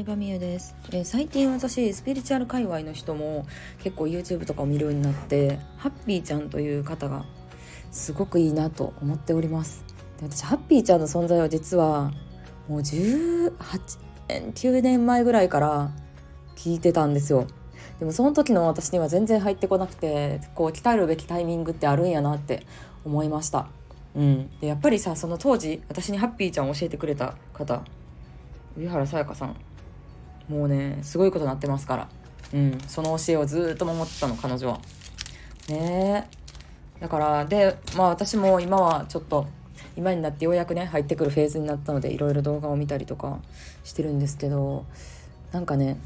相葉美優です、えー、最近私スピリチュアル界隈の人も結構 YouTube とかを見るようになってハッピーちゃんという方がすごくいいなと思っております。で私ハッピーちゃんの存在は実はもう18年9年前ぐらいから聞いてたんですよ。でもその時の私には全然入ってこなくてこう鍛えるべきタイミングってあるんやなって思いました。うん、でやっぱりさその当時私にハッピーちゃんを教えてくれた方上原さやかさん。もうねすごいことになってますから、うん、その教えをずっと守ってたの彼女は。ねだからでまあ私も今はちょっと今になってようやくね入ってくるフェーズになったのでいろいろ動画を見たりとかしてるんですけどなんかね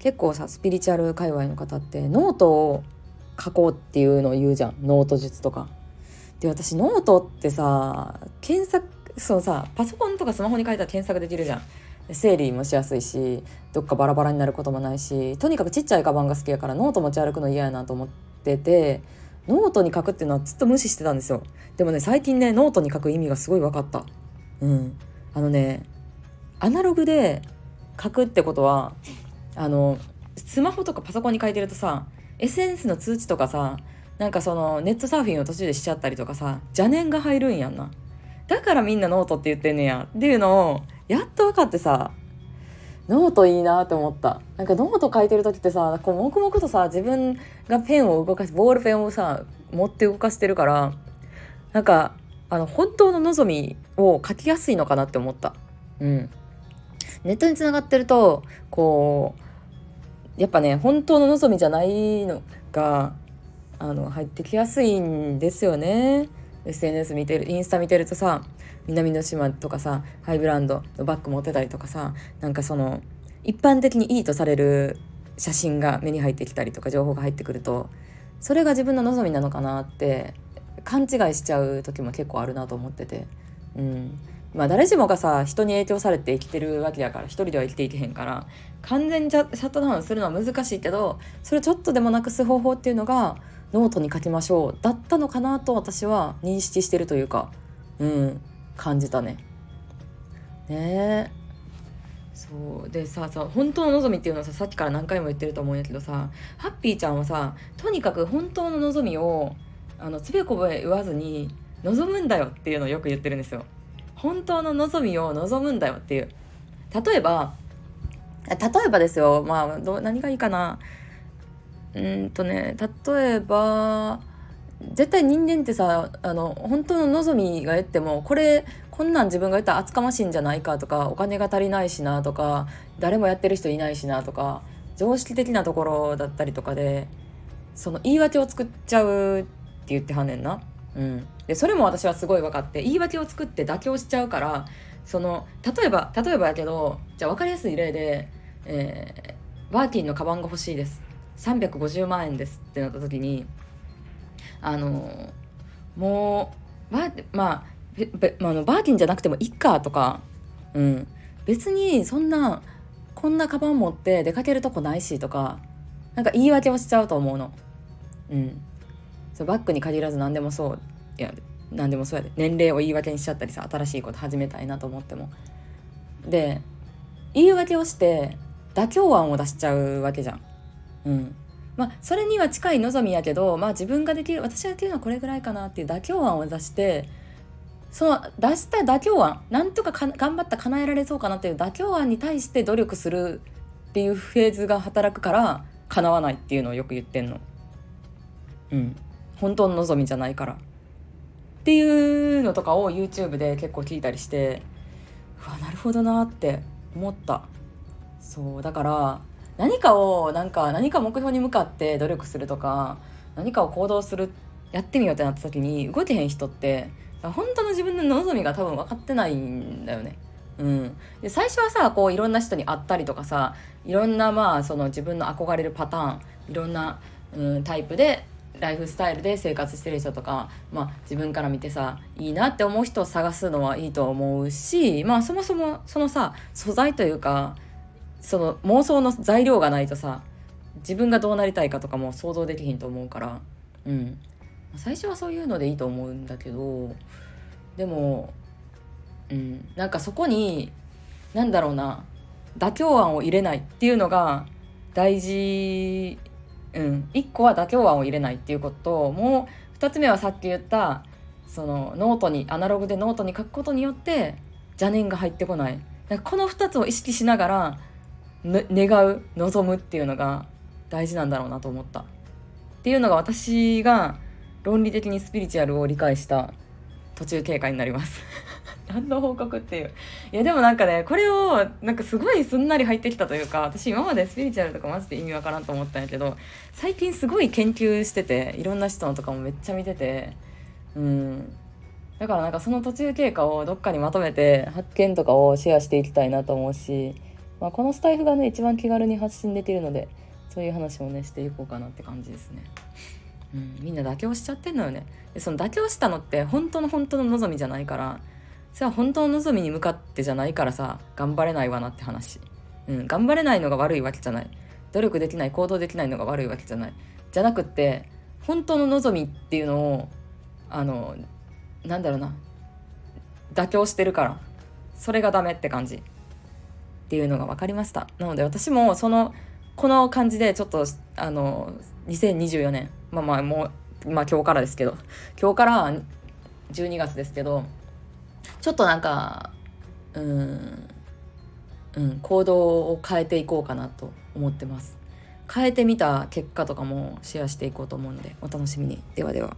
結構さスピリチュアル界隈の方ってノートを書こうっていうのを言うじゃんノート術とか。で私ノートってさ検索そうさパソコンとかスマホに書いたら検索できるじゃん整理もしやすいしどっかバラバラになることもないしとにかくちっちゃいカバンが好きやからノート持ち歩くの嫌やなと思っててノートに書くっていうのはずっと無視してたんですよ。でもね最近ねノートに書く意味がすごい分かった。うん。あのねアナログで書くってことはあのスマホとかパソコンに書いてるとさ SNS の通知とかさなんかそのネットサーフィンを途中でしちゃったりとかさ邪念が入るんやんな。だからみんなノートって言ってんねや。っていうのをやっと分かってさノートいいなって思った。なんかノート書いてる時ってさこう黙々とさ自分がペンを動かしボールペンをさ持って動かしてるからなんかあの本当の望みを書きやすいのかなって思った。うん。ネットにつながってるとこうやっぱね本当の望みじゃないのがあの入ってきやすいんですよね。SNS 見てるインスタ見てるとさ南の島とかさハイブランドのバッグ持ってたりとかさなんかその一般的にいいとされる写真が目に入ってきたりとか情報が入ってくるとそれが自分の望みなのかなって勘違いしちゃう時も結構あるなと思ってて。うん。まあ誰しもがさ人に影響されて生きてるわけやから一人では生きていけへんから完全にシャットダウンするのは難しいけどそれちょっとでもなくす方法っていうのがノートに書きましょうだったのかなと私は認識してるというかうん感じたね。ね。えそう。でささ本当の望みっていうのはささっきから何回も言ってると思うんやけどさハッピーちゃんはさとにかく本当の望みをあのつべこべ言わずに望むんだよっていうのをよく言ってるんですよ。本当の望みを望むんだよっていう。例えば例えばですよ。まあど何がいいかな。うんとね例えば絶対人間ってさあの本当の望みが得ってもこれこんなん自分が言ったら厚かましいんじゃないかとかお金が足りないしなとか誰もやってる人いないしなとか常識的なところだったりとかでその言い訳を作っちゃうって言ってはんねんな。うん、でそれも私はすごい分かって言い訳を作って妥協しちゃうからその例えば例えばやけどじゃあ分かりやすい例で、えー、バーキンのカバンが欲しいです350万円ですってなった時にあのもうバーまあまあ、のバーキンじゃなくてもいっかとか、うん、別にそんなこんなカバン持って出かけるとこないしとかなんか言い訳をしちゃうと思うの。うん、そうバッグに限らず何でもそういや何でもそうやで年齢を言い訳にしちゃったりさ新しいこと始めたいなと思っても。で言い訳をして妥協案を出しちゃうわけじゃん。うん。まあ、それには近い望みやけど、まあ、自分ができる私ができるのはこれぐらいかなっていう妥協案を出してその出した妥協案なんとかか頑張った叶えられそうかなっていう妥協案に対して努力するっていうフェーズが働くから叶わないっていうのをよく言ってんの。うん、本当の望みじゃないから。っていうのとかを YouTube で結構聞いたりしてうわなるほどなって思った。そうだから何かをなんか何か目標に向かって努力するとか何かを行動するやってみようってなった時に動けへん人って本当の自分の望みが多分分かってないんだよね。うん、で最初はさこういろんな人に会ったりとかさいろんなまあその自分の憧れるパターンいろんな、うん、タイプでライフスタイルで生活してる人とか、まあ、自分から見てさいいなって思う人を探すのはいいと思うしまあそもそもそのさ素材というかその妄想の材料がないとさ自分がどうなりたいかとかも想像できひんと思うから。うん。最初はそういうのでいいと思うんだけどでもうん。なんかそこになんだろうな妥協案を入れないっていうのが大事。うん。1個は妥協案を入れないっていうこと。ともう2つ目はさっき言ったそのノートにアナログでノートに書くことによって邪念が入ってこない。この2つを意識しながら、願う望むっていうのが大事なんだろうなと思った。っていうのが私が論理的にスピリチュアルを理解した途中経過になります。何の報告っていう。いやでもなんかねこれをなんかすごいすんなり入ってきたというか私今までスピリチュアルとかマジで意味わからんと思ったんやけど最近すごい研究してていろんな人のとかもめっちゃ見ててうん。だからなんかその途中経過をどっかにまとめて発見とかをシェアしていきたいなと思うし、まあ、このスタイフがね一番気軽に発信できるのでそういう話もねしていこうかなって感じですね。うん、みんな妥協しちゃってんのよね。でその妥協したのって本当の本当の望みじゃないからそれは本当の望みに向かってじゃないからさ頑張れないわなって話、うん、頑張れないのが悪いわけじゃない。努力できない行動できないのが悪いわけじゃない。じゃなくって本当の望みっていうのをあのなんだろうな。妥協してるから。それがダメって感じ。っていうのが分かりました。なので私もそのこの感じでちょっとあの2024年。まあまあもうまあ今日からですけど。今日から12月ですけど。ちょっとなんかうんうん行動を変えていこうかなと思ってます。変えてみた結果とかもシェアしていこうと思うのでお楽しみに。ではでは。